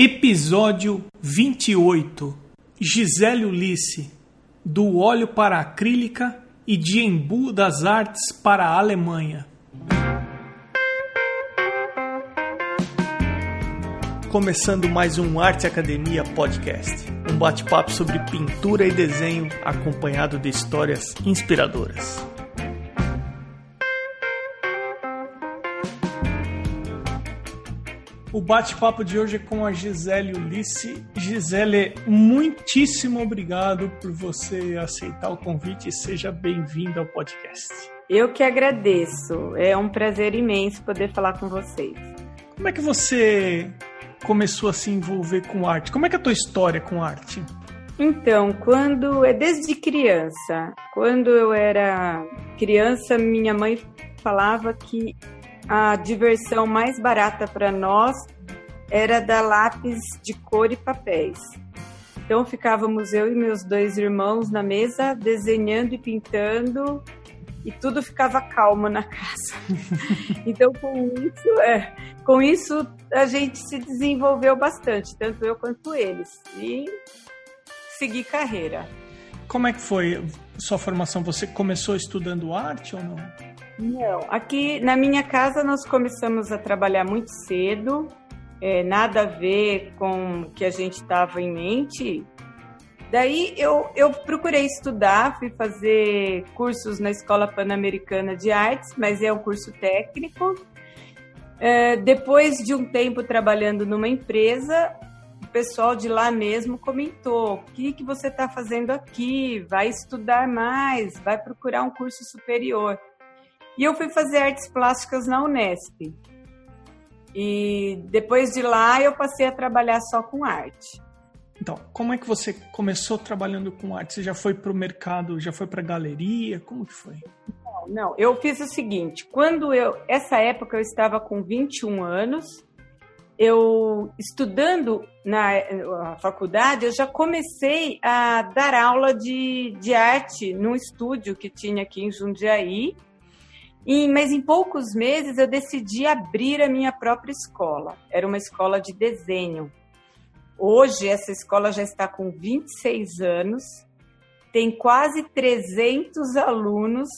Episódio 28 Gisele Ulisse Do óleo para acrílica e de embu das artes para a Alemanha. Começando mais um Arte Academia Podcast. Um bate-papo sobre pintura e desenho acompanhado de histórias inspiradoras. O bate-papo de hoje é com a Gisele Ulisse. Gisele, muitíssimo obrigado por você aceitar o convite e seja bem-vinda ao podcast. Eu que agradeço. É um prazer imenso poder falar com vocês. Como é que você começou a se envolver com arte? Como é que é a tua história com arte? Então, quando é desde criança, quando eu era criança, minha mãe falava que a diversão mais barata para nós era dar lápis de cor e papéis. Então ficávamos eu e meus dois irmãos na mesa desenhando e pintando e tudo ficava calmo na casa. então com isso, é, com isso a gente se desenvolveu bastante, tanto eu quanto eles e segui carreira. Como é que foi sua formação? Você começou estudando arte ou não? Não, aqui na minha casa nós começamos a trabalhar muito cedo, é, nada a ver com o que a gente estava em mente. Daí eu, eu procurei estudar, fui fazer cursos na Escola Pan-Americana de Artes, mas é um curso técnico. É, depois de um tempo trabalhando numa empresa, o pessoal de lá mesmo comentou: o que, que você está fazendo aqui? Vai estudar mais, vai procurar um curso superior. E eu fui fazer artes plásticas na Unesp. E depois de lá eu passei a trabalhar só com arte. Então, como é que você começou trabalhando com arte? Você já foi para o mercado, já foi para galeria? Como que foi? Não, não, eu fiz o seguinte, quando eu, essa época eu estava com 21 anos, eu estudando na, faculdade, eu já comecei a dar aula de, de arte num estúdio que tinha aqui em Jundiaí, e, mas em poucos meses eu decidi abrir a minha própria escola. Era uma escola de desenho. Hoje essa escola já está com 26 anos, tem quase 300 alunos,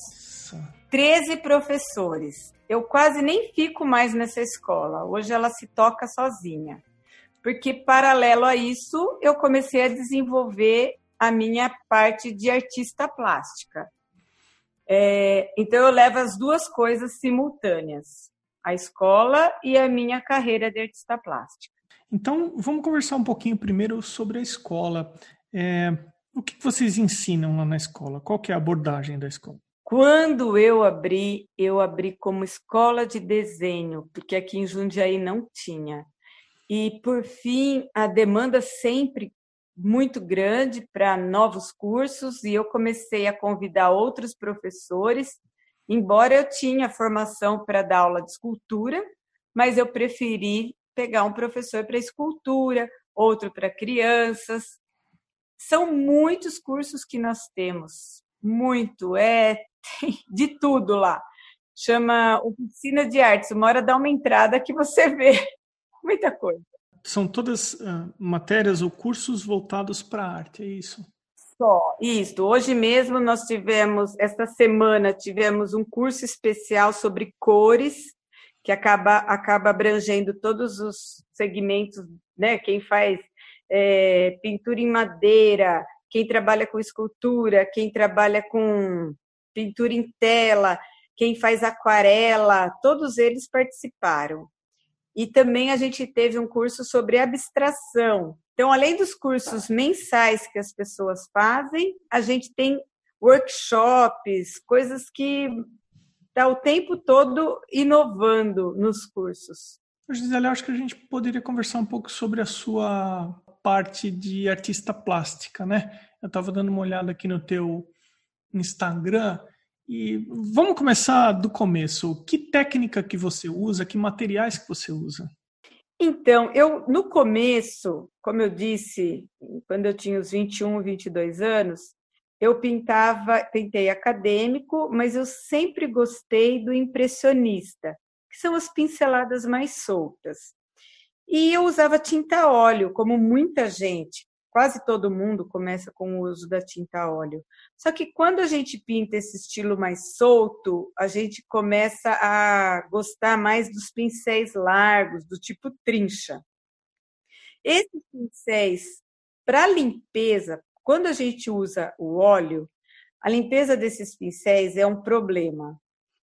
13 professores. Eu quase nem fico mais nessa escola. Hoje ela se toca sozinha. Porque paralelo a isso, eu comecei a desenvolver a minha parte de artista plástica. É, então eu levo as duas coisas simultâneas, a escola e a minha carreira de artista plástica. Então vamos conversar um pouquinho primeiro sobre a escola. É, o que vocês ensinam lá na escola? Qual que é a abordagem da escola? Quando eu abri, eu abri como escola de desenho, porque aqui em Jundiaí não tinha. E por fim, a demanda sempre muito grande para novos cursos e eu comecei a convidar outros professores, embora eu tinha formação para dar aula de escultura, mas eu preferi pegar um professor para escultura, outro para crianças. São muitos cursos que nós temos, muito, é de tudo lá. Chama Oficina de Artes, uma hora dá uma entrada que você vê muita coisa são todas uh, matérias ou cursos voltados para a arte, é isso? Só, isso. Hoje mesmo nós tivemos, esta semana, tivemos um curso especial sobre cores, que acaba, acaba abrangendo todos os segmentos, né? Quem faz é, pintura em madeira, quem trabalha com escultura, quem trabalha com pintura em tela, quem faz aquarela, todos eles participaram. E também a gente teve um curso sobre abstração. Então, além dos cursos mensais que as pessoas fazem, a gente tem workshops, coisas que está o tempo todo inovando nos cursos. Gisele, acho que a gente poderia conversar um pouco sobre a sua parte de artista plástica, né? Eu estava dando uma olhada aqui no teu Instagram e vamos começar do começo. Que técnica que você usa? Que materiais que você usa? Então, eu no começo, como eu disse, quando eu tinha os 21, 22 anos, eu pintava, pintei acadêmico, mas eu sempre gostei do impressionista, que são as pinceladas mais soltas. E eu usava tinta óleo, como muita gente. Quase todo mundo começa com o uso da tinta óleo. Só que quando a gente pinta esse estilo mais solto, a gente começa a gostar mais dos pincéis largos, do tipo trincha. Esses pincéis, para limpeza, quando a gente usa o óleo, a limpeza desses pincéis é um problema.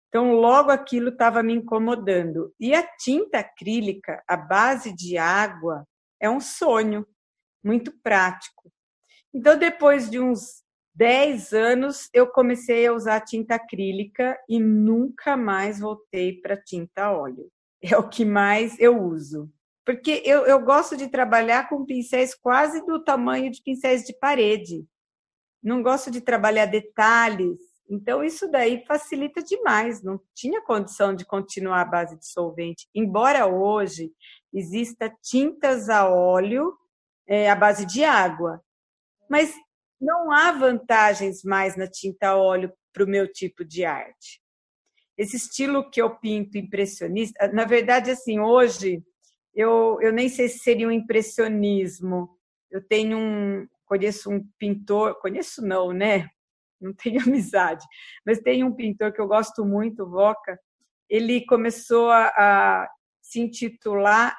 Então, logo aquilo estava me incomodando. E a tinta acrílica, a base de água, é um sonho muito prático. Então, depois de uns 10 anos, eu comecei a usar tinta acrílica e nunca mais voltei para tinta óleo. É o que mais eu uso. Porque eu, eu gosto de trabalhar com pincéis quase do tamanho de pincéis de parede. Não gosto de trabalhar detalhes então, isso daí facilita demais, não tinha condição de continuar a base de solvente. Embora hoje exista tintas a óleo é, à base de água, mas não há vantagens mais na tinta óleo para o meu tipo de arte. Esse estilo que eu pinto impressionista, na verdade, assim, hoje eu, eu nem sei se seria um impressionismo. Eu tenho um, conheço um pintor, conheço não, né? não tenho amizade, mas tem um pintor que eu gosto muito, Voca, ele começou a, a se intitular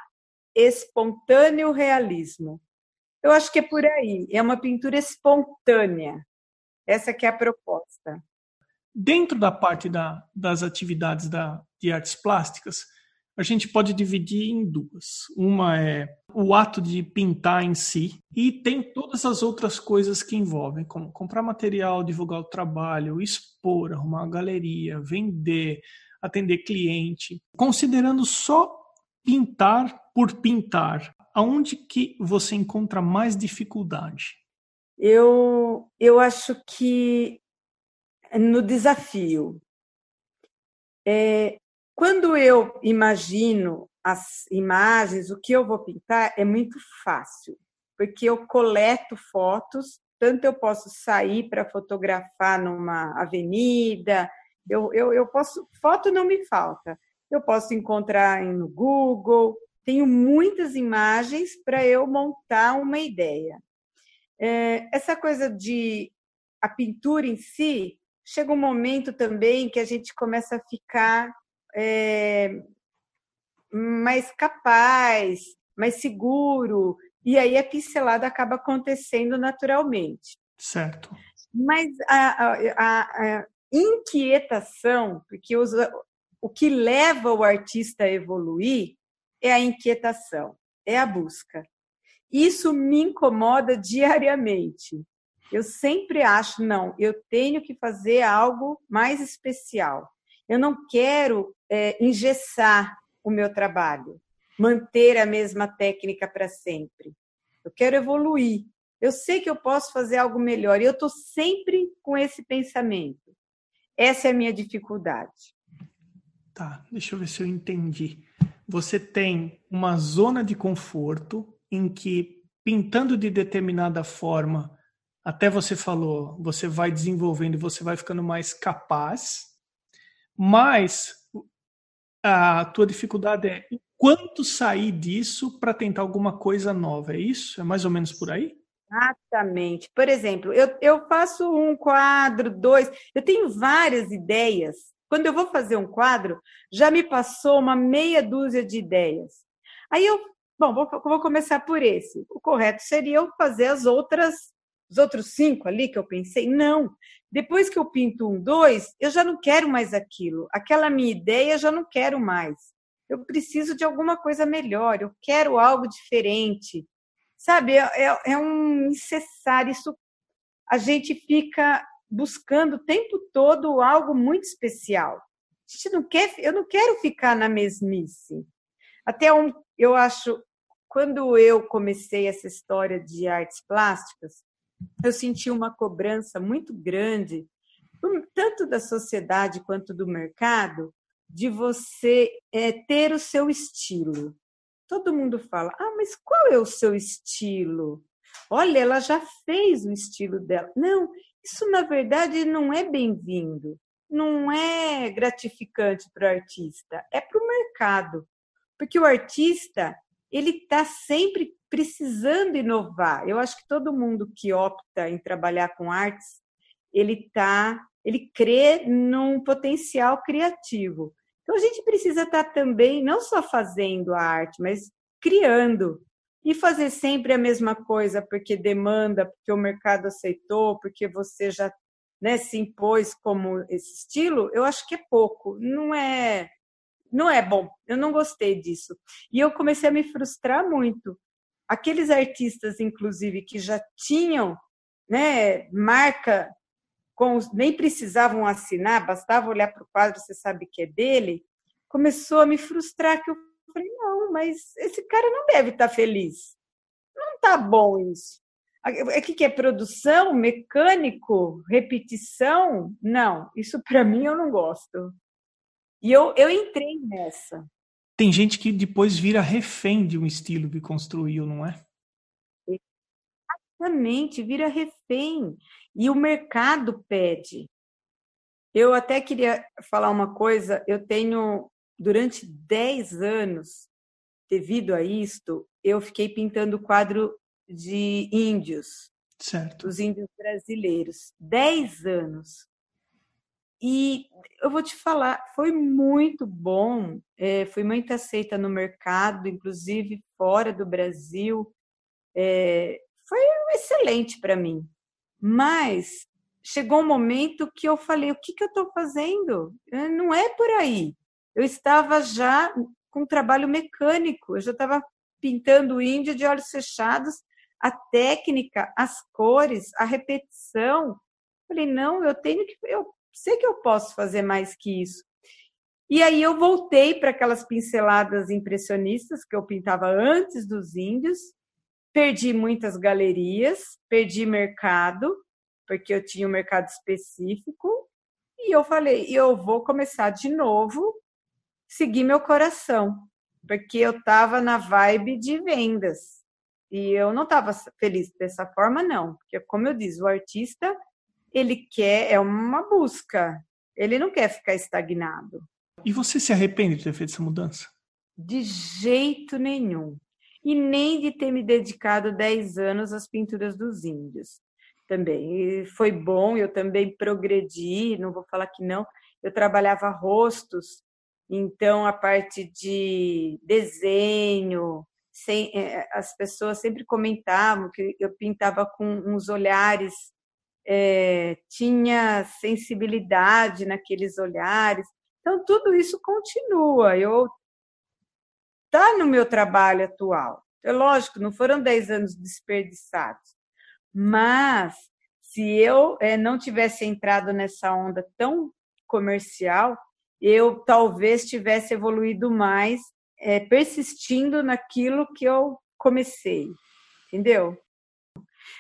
Espontâneo Realismo. Eu acho que é por aí, é uma pintura espontânea. Essa que é a proposta. Dentro da parte da, das atividades da, de artes plásticas, a gente pode dividir em duas. Uma é o ato de pintar em si, e tem todas as outras coisas que envolvem, como comprar material, divulgar o trabalho, expor, arrumar uma galeria, vender, atender cliente. Considerando só pintar por pintar, aonde que você encontra mais dificuldade? Eu, eu acho que no desafio. É, quando eu imagino as imagens, o que eu vou pintar, é muito fácil, porque eu coleto fotos, tanto eu posso sair para fotografar numa avenida, eu, eu, eu posso, foto não me falta, eu posso encontrar no Google, tenho muitas imagens para eu montar uma ideia. É, essa coisa de a pintura em si, chega um momento também que a gente começa a ficar é, mais capaz, mais seguro, e aí a pincelada acaba acontecendo naturalmente. Certo. Mas a, a, a inquietação, porque os, o que leva o artista a evoluir é a inquietação, é a busca. Isso me incomoda diariamente. Eu sempre acho, não, eu tenho que fazer algo mais especial. Eu não quero é, engessar o meu trabalho, manter a mesma técnica para sempre. Eu quero evoluir. Eu sei que eu posso fazer algo melhor e eu estou sempre com esse pensamento. Essa é a minha dificuldade. Tá, deixa eu ver se eu entendi. Você tem uma zona de conforto em que, pintando de determinada forma, até você falou, você vai desenvolvendo e você vai ficando mais capaz, mas a tua dificuldade é quanto sair disso para tentar alguma coisa nova, é isso? É mais ou menos por aí? Exatamente. Por exemplo, eu, eu faço um quadro, dois, eu tenho várias ideias. Quando eu vou fazer um quadro, já me passou uma meia dúzia de ideias. Aí eu, bom, vou, vou começar por esse. O correto seria eu fazer as outras, os outros cinco ali que eu pensei. Não, depois que eu pinto um, dois, eu já não quero mais aquilo. Aquela minha ideia já não quero mais. Eu preciso de alguma coisa melhor, eu quero algo diferente. Sabe, é, é, é um incessar. Isso a gente fica buscando o tempo todo algo muito especial. A gente não quer, eu não quero ficar na mesmice. Até um, eu acho, quando eu comecei essa história de artes plásticas, eu senti uma cobrança muito grande, tanto da sociedade quanto do mercado, de você é, ter o seu estilo. Todo mundo fala, ah, mas qual é o seu estilo? Olha, ela já fez o estilo dela. Não, isso na verdade não é bem-vindo, não é gratificante para o artista, é para o mercado. Porque o artista, ele está sempre precisando inovar. Eu acho que todo mundo que opta em trabalhar com artes, ele tá, ele crê num potencial criativo. Então a gente precisa estar tá também não só fazendo a arte, mas criando e fazer sempre a mesma coisa porque demanda, porque o mercado aceitou, porque você já né, se impôs como esse estilo, eu acho que é pouco. Não é não é bom. Eu não gostei disso. E eu comecei a me frustrar muito. Aqueles artistas, inclusive, que já tinham né, marca, com, nem precisavam assinar, bastava olhar para o quadro, você sabe que é dele, começou a me frustrar, que eu não, mas esse cara não deve estar tá feliz. Não está bom isso. O que, que é produção, mecânico, repetição? Não, isso para mim eu não gosto. E eu, eu entrei nessa. Tem gente que depois vira refém de um estilo que construiu, não é? Exatamente, vira refém. E o mercado pede. Eu até queria falar uma coisa. Eu tenho, durante 10 anos, devido a isto, eu fiquei pintando quadro de índios. Certo. Os índios brasileiros. 10 anos. E eu vou te falar, foi muito bom, é, foi muito aceita no mercado, inclusive fora do Brasil. É, foi excelente para mim. Mas chegou um momento que eu falei: o que, que eu estou fazendo? É, não é por aí. Eu estava já com trabalho mecânico, eu já estava pintando índio de olhos fechados, a técnica, as cores, a repetição. Falei, não, eu tenho que. Eu sei que eu posso fazer mais que isso. E aí eu voltei para aquelas pinceladas impressionistas que eu pintava antes dos índios, perdi muitas galerias, perdi mercado, porque eu tinha um mercado específico, e eu falei, eu vou começar de novo, seguir meu coração, porque eu estava na vibe de vendas. E eu não estava feliz dessa forma, não, porque como eu disse, o artista ele quer, é uma busca. Ele não quer ficar estagnado. E você se arrepende de ter feito essa mudança? De jeito nenhum. E nem de ter me dedicado 10 anos às pinturas dos índios. Também. E foi bom, eu também progredi, não vou falar que não. Eu trabalhava rostos, então a parte de desenho, sem, é, as pessoas sempre comentavam que eu pintava com uns olhares é, tinha sensibilidade naqueles olhares. Então, tudo isso continua. Eu está no meu trabalho atual. É lógico, não foram 10 anos desperdiçados, mas se eu é, não tivesse entrado nessa onda tão comercial, eu talvez tivesse evoluído mais, é, persistindo naquilo que eu comecei, entendeu?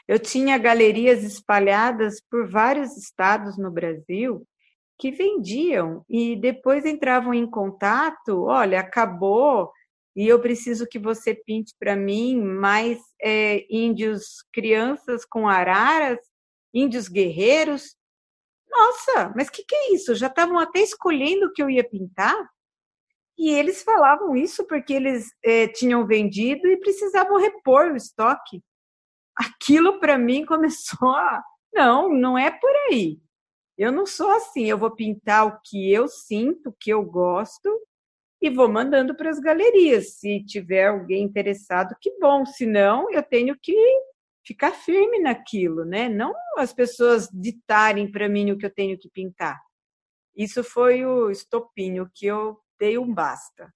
Eu tinha galerias espalhadas por vários estados no Brasil que vendiam e depois entravam em contato. Olha, acabou e eu preciso que você pinte para mim mais é, índios crianças com araras, índios guerreiros. Nossa, mas o que, que é isso? Já estavam até escolhendo o que eu ia pintar? E eles falavam isso porque eles é, tinham vendido e precisavam repor o estoque aquilo para mim começou a. Não, não é por aí. Eu não sou assim. Eu vou pintar o que eu sinto, o que eu gosto, e vou mandando para as galerias. Se tiver alguém interessado, que bom. Se não, eu tenho que ficar firme naquilo, né? Não as pessoas ditarem para mim o que eu tenho que pintar. Isso foi o estopinho que eu dei um basta.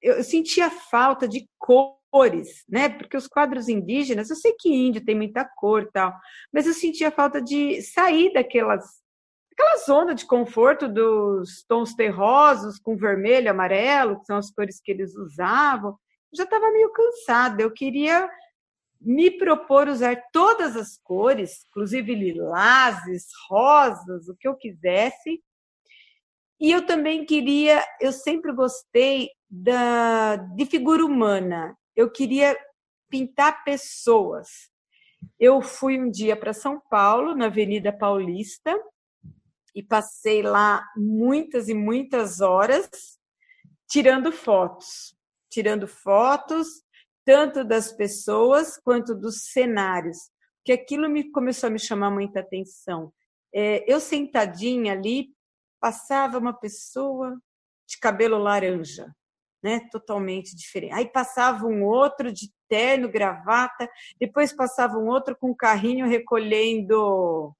Eu sentia falta de cor cores, né? Porque os quadros indígenas, eu sei que índio tem muita cor tal, mas eu sentia falta de sair daquelas aquela zona de conforto dos tons terrosos com vermelho, amarelo, que são as cores que eles usavam. Eu já estava meio cansada, eu queria me propor usar todas as cores, inclusive lilazes, rosas, o que eu quisesse. E eu também queria, eu sempre gostei da, de figura humana eu queria pintar pessoas. Eu fui um dia para São Paulo, na Avenida Paulista, e passei lá muitas e muitas horas tirando fotos. Tirando fotos, tanto das pessoas quanto dos cenários, que aquilo me começou a me chamar muita atenção. É, eu sentadinha ali, passava uma pessoa de cabelo laranja, né, totalmente diferente. Aí passava um outro de terno, gravata, depois passava um outro com carrinho recolhendo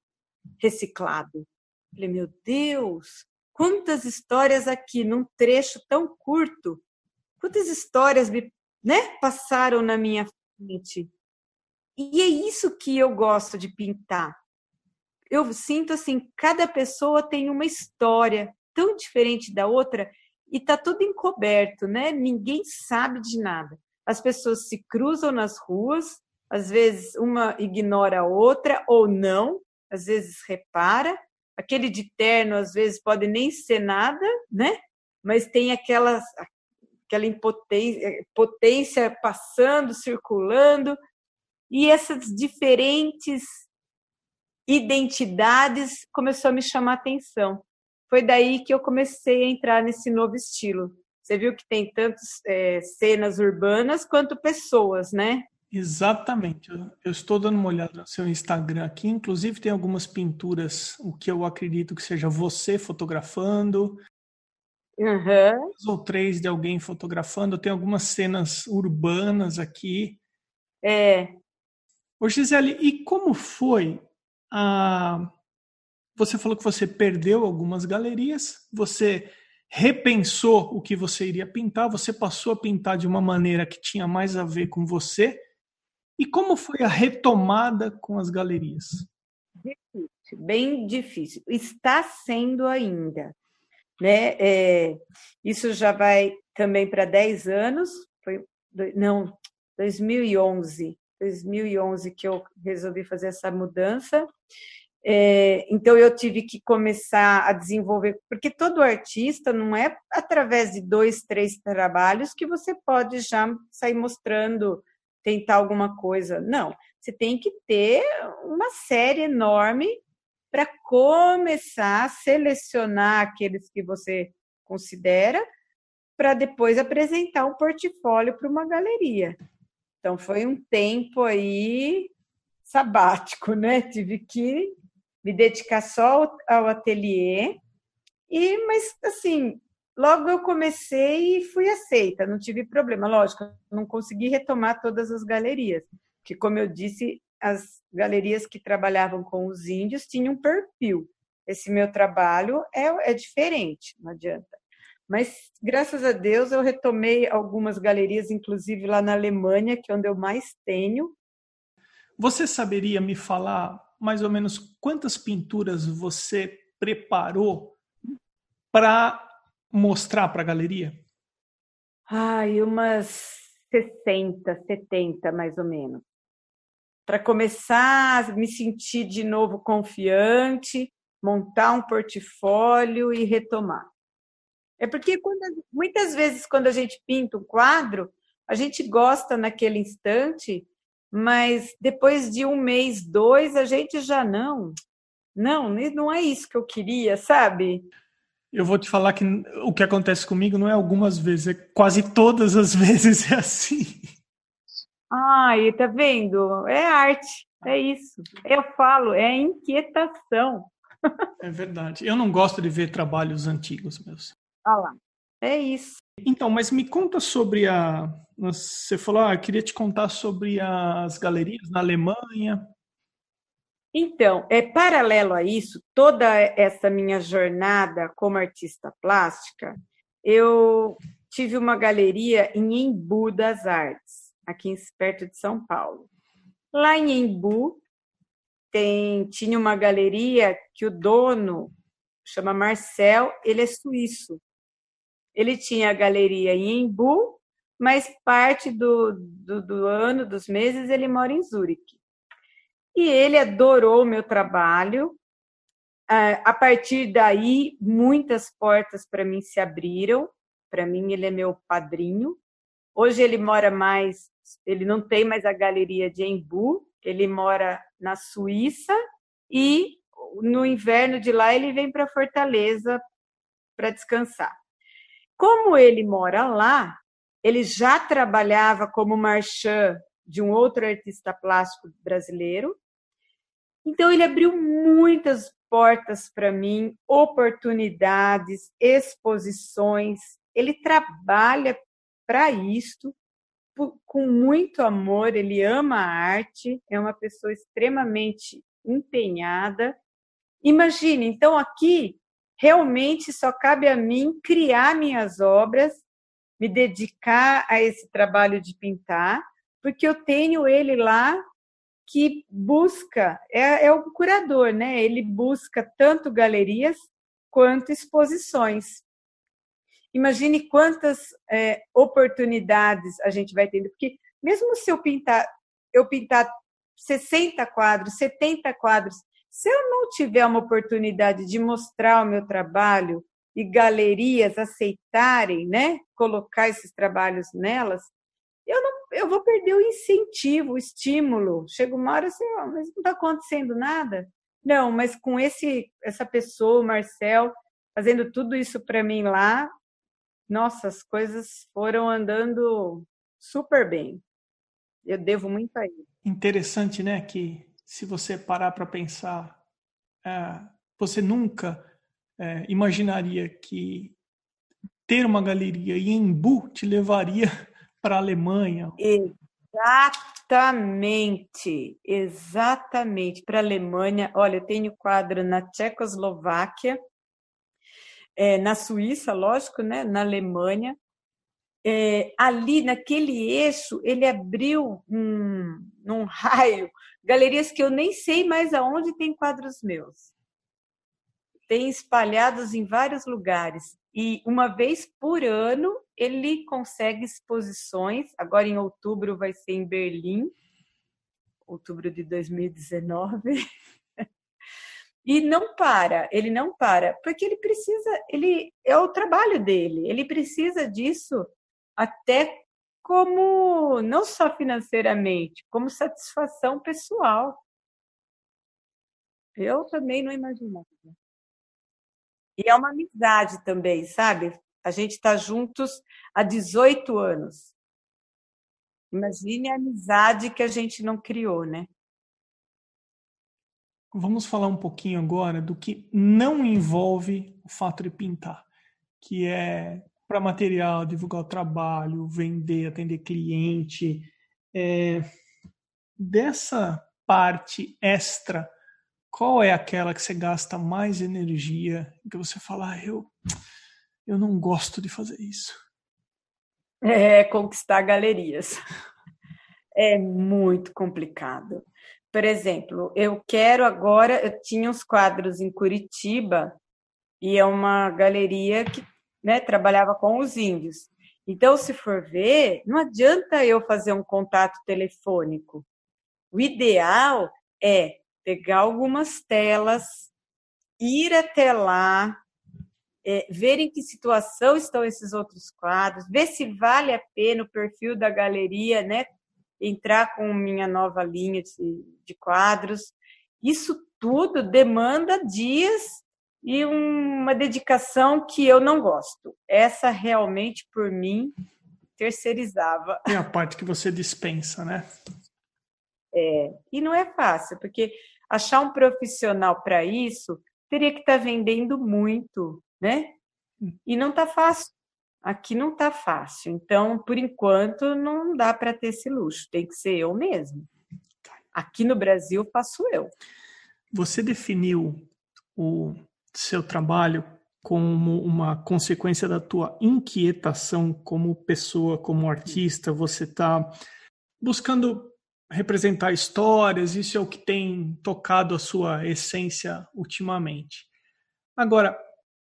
reciclado. Falei, meu Deus, quantas histórias aqui num trecho tão curto. Quantas histórias me, né, passaram na minha frente. E é isso que eu gosto de pintar. Eu sinto assim, cada pessoa tem uma história tão diferente da outra e tá tudo encoberto, né? Ninguém sabe de nada. As pessoas se cruzam nas ruas, às vezes uma ignora a outra ou não, às vezes repara. Aquele de terno às vezes pode nem ser nada, né? Mas tem aquela aquela impotência potência passando, circulando, e essas diferentes identidades começou a me chamar atenção. Foi daí que eu comecei a entrar nesse novo estilo. Você viu que tem tantas é, cenas urbanas quanto pessoas, né? Exatamente. Eu estou dando uma olhada no seu Instagram aqui. Inclusive, tem algumas pinturas, o que eu acredito que seja você fotografando. Uhum. ou três de alguém fotografando. Tem algumas cenas urbanas aqui. É. Ô, Gisele, e como foi a. Você falou que você perdeu algumas galerias, você repensou o que você iria pintar, você passou a pintar de uma maneira que tinha mais a ver com você. E como foi a retomada com as galerias? Difícil, bem difícil. Está sendo ainda. Né? É, isso já vai também para 10 anos, foi, não, 2011. 2011 que eu resolvi fazer essa mudança. É, então eu tive que começar a desenvolver, porque todo artista não é através de dois, três trabalhos que você pode já sair mostrando, tentar alguma coisa. Não, você tem que ter uma série enorme para começar a selecionar aqueles que você considera, para depois apresentar um portfólio para uma galeria. Então foi um tempo aí sabático, né? Tive que me dedicar só ao ateliê. E mas assim, logo eu comecei e fui aceita, não tive problema. Lógico, não consegui retomar todas as galerias, que como eu disse, as galerias que trabalhavam com os índios tinham um perfil. Esse meu trabalho é, é diferente, não adianta. Mas, graças a Deus, eu retomei algumas galerias, inclusive lá na Alemanha, que é onde eu mais tenho. Você saberia me falar mais ou menos quantas pinturas você preparou para mostrar para a galeria? Ai, umas 60, 70 mais ou menos. Para começar a me sentir de novo confiante, montar um portfólio e retomar. É porque quando, muitas vezes, quando a gente pinta um quadro, a gente gosta naquele instante, mas depois de um mês, dois, a gente já não. Não, não é isso que eu queria, sabe? Eu vou te falar que o que acontece comigo não é algumas vezes, é quase todas as vezes é assim. Ai, tá vendo? É arte, é isso. Eu falo, é inquietação. É verdade. Eu não gosto de ver trabalhos antigos meus. Olha lá. É isso. Então, mas me conta sobre a. Você falou, ah, eu queria te contar sobre as galerias na Alemanha. Então, é paralelo a isso, toda essa minha jornada como artista plástica, eu tive uma galeria em Embu das Artes, aqui perto de São Paulo. Lá em Embu tem, tinha uma galeria que o dono chama Marcel, ele é suíço. Ele tinha a galeria em Embu, mas parte do, do, do ano, dos meses, ele mora em Zurique. E ele adorou o meu trabalho. A partir daí, muitas portas para mim se abriram. Para mim, ele é meu padrinho. Hoje ele mora mais, ele não tem mais a galeria de Embu, ele mora na Suíça e no inverno de lá ele vem para Fortaleza para descansar. Como ele mora lá, ele já trabalhava como marchand de um outro artista plástico brasileiro. Então, ele abriu muitas portas para mim, oportunidades, exposições. Ele trabalha para isto com muito amor, ele ama a arte, é uma pessoa extremamente empenhada. Imagine, então aqui realmente só cabe a mim criar minhas obras, me dedicar a esse trabalho de pintar, porque eu tenho ele lá que busca, é, é o curador, né? Ele busca tanto galerias quanto exposições. Imagine quantas é, oportunidades a gente vai tendo, porque mesmo se eu pintar, eu pintar 60 quadros, 70 quadros, se eu não tiver uma oportunidade de mostrar o meu trabalho e galerias aceitarem, né, colocar esses trabalhos nelas, eu não, eu vou perder o incentivo, o estímulo. Chega uma hora assim, oh, mas não está acontecendo nada. Não, mas com esse essa pessoa, o Marcel, fazendo tudo isso para mim lá, nossa, as coisas foram andando super bem. Eu devo muito a ele. Interessante, né? Que se você parar para pensar, é, você nunca é, imaginaria que ter uma galeria em Embu te levaria para a Alemanha. Exatamente, exatamente. Para a Alemanha, olha, eu tenho quadro na Tchecoslováquia, é, na Suíça, lógico, né? na Alemanha. É, ali, naquele eixo, ele abriu um, um raio, galerias que eu nem sei mais aonde tem quadros meus. Tem espalhados em vários lugares. E uma vez por ano ele consegue exposições. Agora em outubro vai ser em Berlim, outubro de 2019. e não para, ele não para, porque ele precisa, ele é o trabalho dele, ele precisa disso até como não só financeiramente, como satisfação pessoal. Eu também não imaginava. E é uma amizade também, sabe? A gente está juntos há 18 anos. Imagine a amizade que a gente não criou, né? Vamos falar um pouquinho agora do que não envolve o fato de pintar, que é para material, divulgar o trabalho, vender, atender cliente. É, dessa parte extra qual é aquela que você gasta mais energia, que você fala, ah, eu, eu não gosto de fazer isso? É conquistar galerias. É muito complicado. Por exemplo, eu quero agora, eu tinha uns quadros em Curitiba e é uma galeria que né, trabalhava com os índios. Então, se for ver, não adianta eu fazer um contato telefônico. O ideal é pegar algumas telas, ir até lá, é, ver em que situação estão esses outros quadros, ver se vale a pena o perfil da galeria, né? Entrar com minha nova linha de, de quadros. Isso tudo demanda dias e uma dedicação que eu não gosto. Essa realmente, por mim, terceirizava. É a parte que você dispensa, né? É, e não é fácil, porque achar um profissional para isso teria que estar tá vendendo muito, né? E não está fácil. Aqui não está fácil. Então, por enquanto, não dá para ter esse luxo. Tem que ser eu mesmo. Aqui no Brasil, faço eu. Você definiu o seu trabalho como uma consequência da tua inquietação como pessoa, como artista. Você está buscando representar histórias, isso é o que tem tocado a sua essência ultimamente. Agora,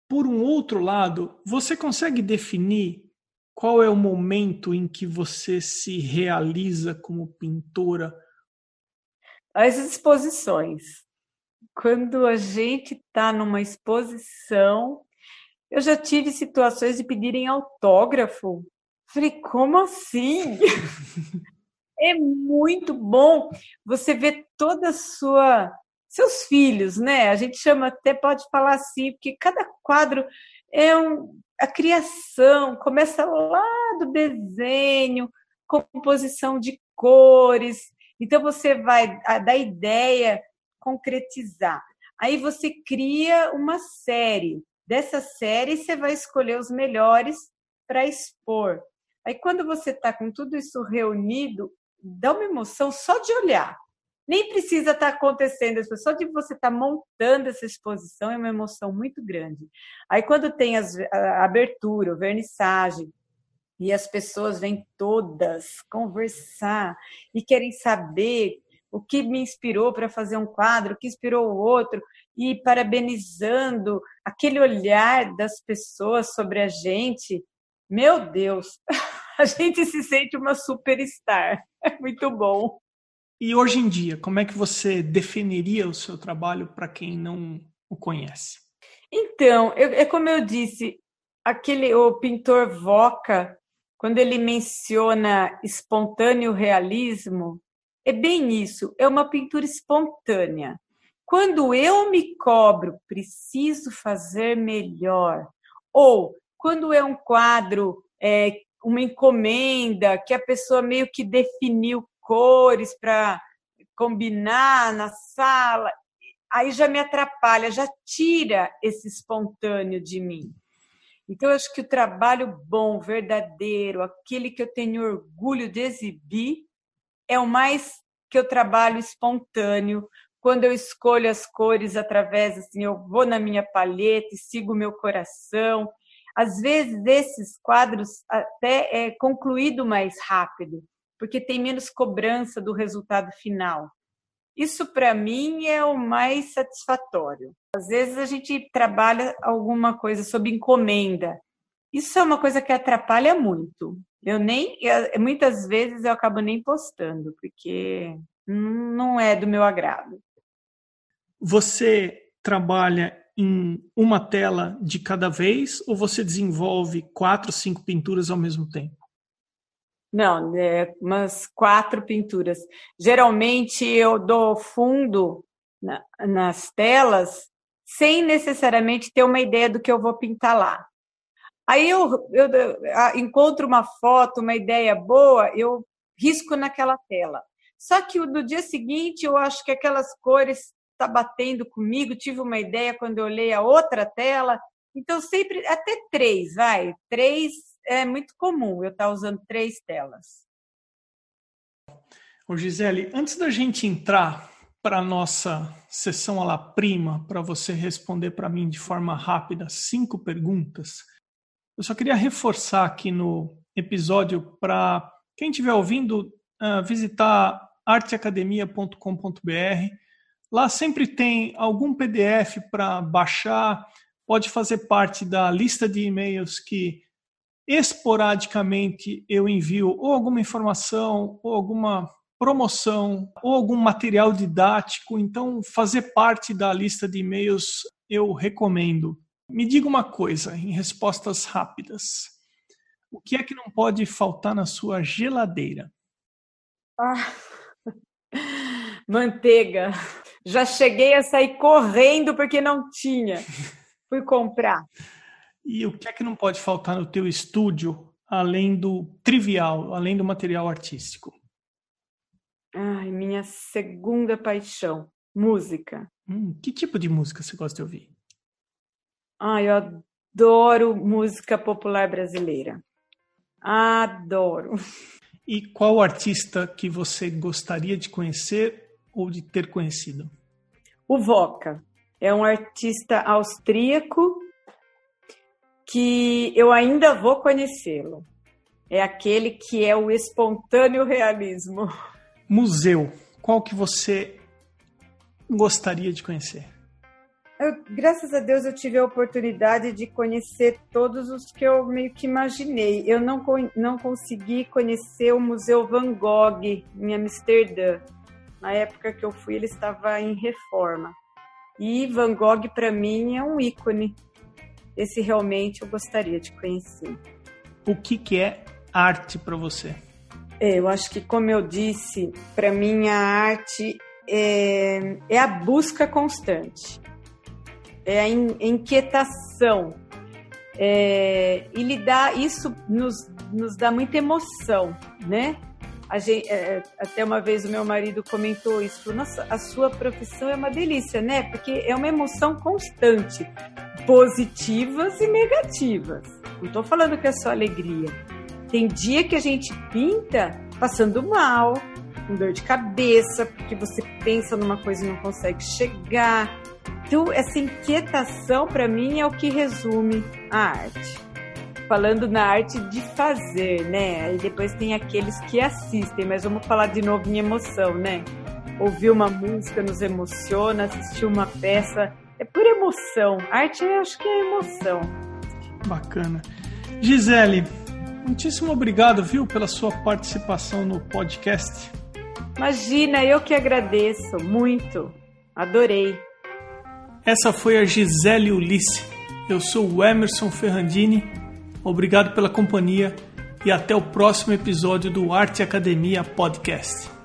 por um outro lado, você consegue definir qual é o momento em que você se realiza como pintora? As exposições. Quando a gente está numa exposição, eu já tive situações de pedirem autógrafo. Falei, como assim? É muito bom você ver toda a sua seus filhos, né? A gente chama até pode falar assim, porque cada quadro é um a criação começa lá do desenho, composição de cores. Então você vai da ideia concretizar. Aí você cria uma série. Dessa série você vai escolher os melhores para expor. Aí quando você está com tudo isso reunido, dá uma emoção só de olhar. Nem precisa estar tá acontecendo, só de você estar tá montando essa exposição é uma emoção muito grande. Aí quando tem as, a abertura, o vernissagem, e as pessoas vêm todas conversar e querem saber o que me inspirou para fazer um quadro, o que inspirou o outro, e parabenizando aquele olhar das pessoas sobre a gente. Meu Deus, a gente se sente uma superstar. É muito bom. E hoje em dia, como é que você definiria o seu trabalho para quem não o conhece? Então, eu, é como eu disse, aquele o pintor Voca quando ele menciona espontâneo realismo, é bem isso, é uma pintura espontânea. Quando eu me cobro, preciso fazer melhor, ou quando é um quadro, é, uma encomenda, que a pessoa meio que definiu cores para combinar na sala, aí já me atrapalha, já tira esse espontâneo de mim. Então, eu acho que o trabalho bom, verdadeiro, aquele que eu tenho orgulho de exibir, é o mais que eu trabalho espontâneo. Quando eu escolho as cores através, assim, eu vou na minha palheta e sigo o meu coração. Às vezes, esses quadros até é concluído mais rápido, porque tem menos cobrança do resultado final. Isso, para mim, é o mais satisfatório. Às vezes a gente trabalha alguma coisa sob encomenda. Isso é uma coisa que atrapalha muito. Eu nem, muitas vezes eu acabo nem postando, porque não é do meu agrado. Você trabalha em uma tela de cada vez ou você desenvolve quatro, cinco pinturas ao mesmo tempo? Não, é umas quatro pinturas. Geralmente eu dou fundo na, nas telas sem necessariamente ter uma ideia do que eu vou pintar lá. Aí eu, eu, eu encontro uma foto, uma ideia boa, eu risco naquela tela. Só que no dia seguinte eu acho que aquelas cores tá batendo comigo, tive uma ideia quando eu olhei a outra tela. Então sempre até três, vai, três é muito comum eu estar tá usando três telas. Ô Gisele, antes da gente entrar para a nossa sessão à la prima, para você responder para mim de forma rápida cinco perguntas, eu só queria reforçar aqui no episódio para quem estiver ouvindo uh, visitar arteacademia.com.br. Lá sempre tem algum PDF para baixar, pode fazer parte da lista de e-mails que esporadicamente eu envio ou alguma informação ou alguma promoção ou algum material didático, então fazer parte da lista de e-mails eu recomendo. Me diga uma coisa em respostas rápidas. O que é que não pode faltar na sua geladeira? Ah, manteiga. Já cheguei a sair correndo porque não tinha. Fui comprar. E o que é que não pode faltar no teu estúdio, além do trivial, além do material artístico? Ai, minha segunda paixão, música. Hum, que tipo de música você gosta de ouvir? Ai, eu adoro música popular brasileira. Adoro. E qual artista que você gostaria de conhecer ou de ter conhecido? O Voca. É um artista austríaco que eu ainda vou conhecê-lo. É aquele que é o espontâneo realismo. Museu, qual que você gostaria de conhecer? Eu, graças a Deus eu tive a oportunidade de conhecer todos os que eu meio que imaginei. Eu não, não consegui conhecer o Museu Van Gogh em Amsterdã. Na época que eu fui, ele estava em reforma. E Van Gogh, para mim, é um ícone esse realmente eu gostaria de conhecer. O que, que é arte para você? É, eu acho que, como eu disse, para mim a arte é, é, a busca constante, é a in, inquietação. É, e lidar, isso nos, nos dá muita emoção, né? Gente, é, até uma vez o meu marido comentou isso, nossa, a sua profissão é uma delícia, né? Porque é uma emoção constante, positivas e negativas. Não estou falando que é só alegria. Tem dia que a gente pinta passando mal, com dor de cabeça, porque você pensa numa coisa e não consegue chegar. Então, essa inquietação, para mim, é o que resume a arte falando na arte de fazer, né? Aí depois tem aqueles que assistem, mas vamos falar de novo em emoção, né? Ouvir uma música nos emociona, assistir uma peça é por emoção. Arte, eu acho que é emoção. Bacana. Gisele, muitíssimo obrigado, viu, pela sua participação no podcast. Imagina, eu que agradeço muito. Adorei. Essa foi a Gisele Ulisse. Eu sou o Emerson Ferrandini Obrigado pela companhia e até o próximo episódio do Arte Academia Podcast.